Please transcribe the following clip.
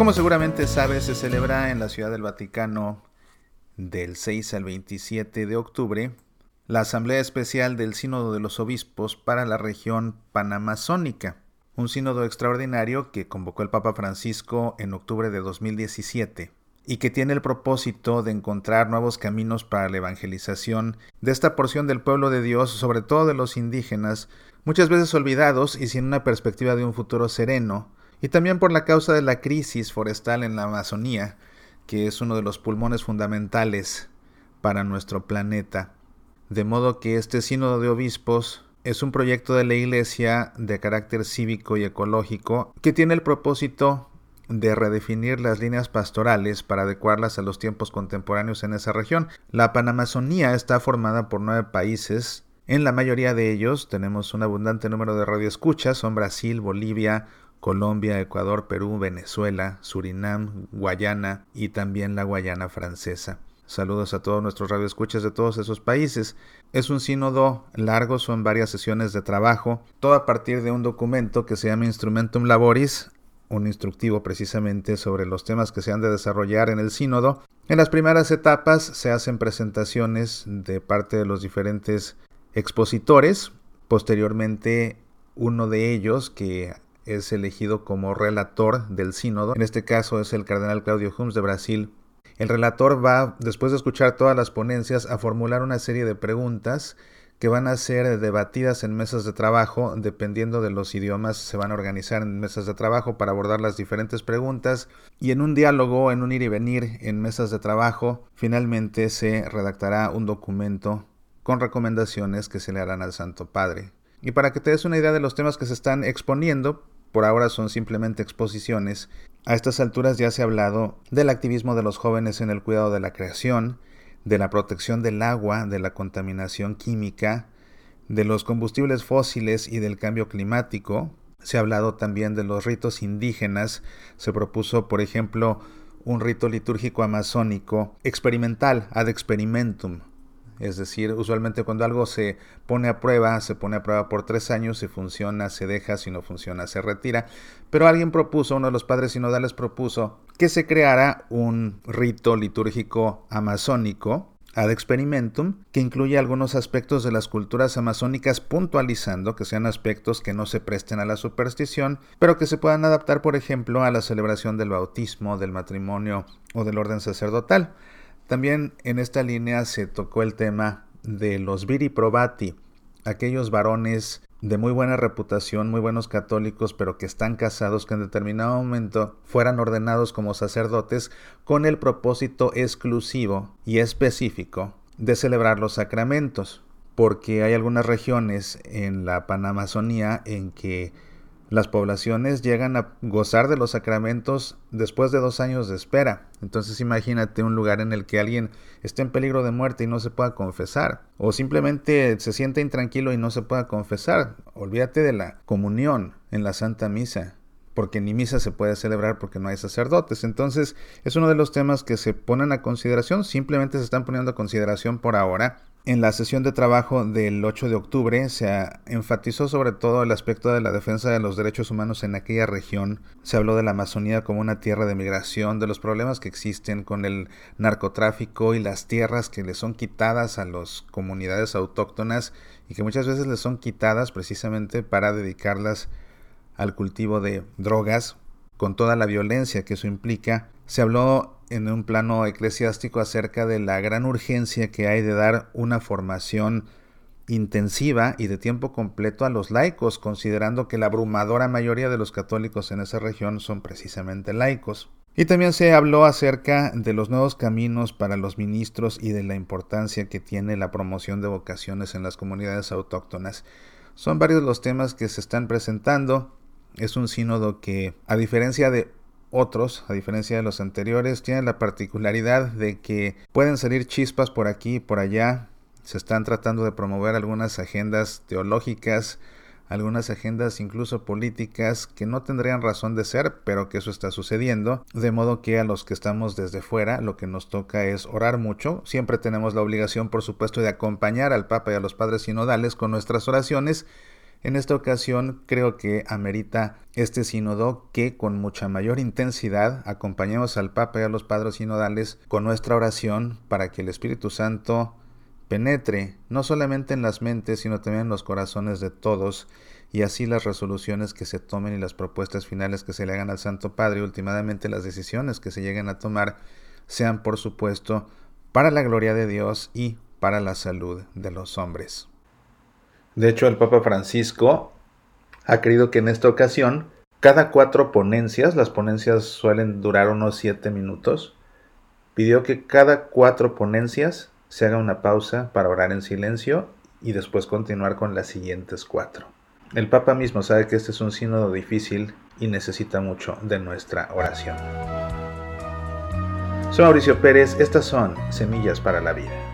Como seguramente sabes, se celebra en la Ciudad del Vaticano del 6 al 27 de octubre la Asamblea Especial del Sínodo de los Obispos para la región panamazónica, un sínodo extraordinario que convocó el Papa Francisco en octubre de 2017 y que tiene el propósito de encontrar nuevos caminos para la evangelización de esta porción del pueblo de Dios, sobre todo de los indígenas, muchas veces olvidados y sin una perspectiva de un futuro sereno, y también por la causa de la crisis forestal en la Amazonía, que es uno de los pulmones fundamentales para nuestro planeta. De modo que este sínodo de obispos es un proyecto de la Iglesia de carácter cívico y ecológico que tiene el propósito de redefinir las líneas pastorales para adecuarlas a los tiempos contemporáneos en esa región. La Panamazonía está formada por nueve países. En la mayoría de ellos tenemos un abundante número de radioescuchas, son Brasil, Bolivia, Colombia, Ecuador, Perú, Venezuela, Surinam, Guayana y también la Guayana francesa. Saludos a todos nuestros radioescuchas de todos esos países. Es un sínodo largo, son varias sesiones de trabajo, todo a partir de un documento que se llama Instrumentum Laboris, un instructivo precisamente sobre los temas que se han de desarrollar en el sínodo. En las primeras etapas se hacen presentaciones de parte de los diferentes expositores. Posteriormente, uno de ellos, que es elegido como relator del sínodo, en este caso es el cardenal Claudio Humes de Brasil, el relator va, después de escuchar todas las ponencias, a formular una serie de preguntas que van a ser debatidas en mesas de trabajo, dependiendo de los idiomas, se van a organizar en mesas de trabajo para abordar las diferentes preguntas y en un diálogo, en un ir y venir en mesas de trabajo, finalmente se redactará un documento con recomendaciones que se le harán al Santo Padre. Y para que te des una idea de los temas que se están exponiendo, por ahora son simplemente exposiciones. A estas alturas ya se ha hablado del activismo de los jóvenes en el cuidado de la creación, de la protección del agua, de la contaminación química, de los combustibles fósiles y del cambio climático. Se ha hablado también de los ritos indígenas. Se propuso, por ejemplo, un rito litúrgico amazónico experimental, ad experimentum, es decir, usualmente cuando algo se pone a prueba, se pone a prueba por tres años, si funciona, se deja, si no funciona, se retira. Pero alguien propuso, uno de los padres sinodales propuso que se creara un rito litúrgico amazónico ad experimentum, que incluye algunos aspectos de las culturas amazónicas puntualizando que sean aspectos que no se presten a la superstición, pero que se puedan adaptar, por ejemplo, a la celebración del bautismo, del matrimonio o del orden sacerdotal. También en esta línea se tocó el tema de los viri probati, aquellos varones de muy buena reputación, muy buenos católicos, pero que están casados, que en determinado momento fueran ordenados como sacerdotes con el propósito exclusivo y específico de celebrar los sacramentos, porque hay algunas regiones en la Panamazonía en que las poblaciones llegan a gozar de los sacramentos después de dos años de espera. Entonces imagínate un lugar en el que alguien esté en peligro de muerte y no se pueda confesar. O simplemente se siente intranquilo y no se pueda confesar. Olvídate de la comunión en la Santa Misa. Porque ni misa se puede celebrar porque no hay sacerdotes. Entonces es uno de los temas que se ponen a consideración. Simplemente se están poniendo a consideración por ahora en la sesión de trabajo del 8 de octubre se enfatizó sobre todo el aspecto de la defensa de los derechos humanos en aquella región. Se habló de la Amazonía como una tierra de migración, de los problemas que existen con el narcotráfico y las tierras que le son quitadas a las comunidades autóctonas y que muchas veces les son quitadas precisamente para dedicarlas al cultivo de drogas, con toda la violencia que eso implica. Se habló en un plano eclesiástico acerca de la gran urgencia que hay de dar una formación intensiva y de tiempo completo a los laicos, considerando que la abrumadora mayoría de los católicos en esa región son precisamente laicos. Y también se habló acerca de los nuevos caminos para los ministros y de la importancia que tiene la promoción de vocaciones en las comunidades autóctonas. Son varios los temas que se están presentando. Es un sínodo que, a diferencia de otros, a diferencia de los anteriores, tienen la particularidad de que pueden salir chispas por aquí y por allá. Se están tratando de promover algunas agendas teológicas, algunas agendas incluso políticas que no tendrían razón de ser, pero que eso está sucediendo. De modo que a los que estamos desde fuera lo que nos toca es orar mucho. Siempre tenemos la obligación, por supuesto, de acompañar al Papa y a los padres sinodales con nuestras oraciones En esta ocasión creo que amerita este sínodo que con mucha mayor intensidad acompañemos al Papa y a los padres sinodales con nuestra oración para que el Espíritu Santo penetre no solamente en las mentes, sino también en los corazones de todos, y así las resoluciones que se tomen y las propuestas finales que se le hagan al Santo Padre, y últimamente las decisiones que se lleguen a tomar, sean por supuesto para la gloria de Dios y para la salud de los hombres. De hecho, el Papa Francisco ha querido que en esta ocasión, cada cuatro ponencias, las ponencias suelen durar unos siete minutos, pidió que cada cuatro ponencias se haga una pausa para orar en silencio y después continuar con las siguientes cuatro. El Papa mismo sabe que este es un sínodo difícil y necesita mucho de nuestra oración. Soy Mauricio Pérez, estas son Semillas para la Vida.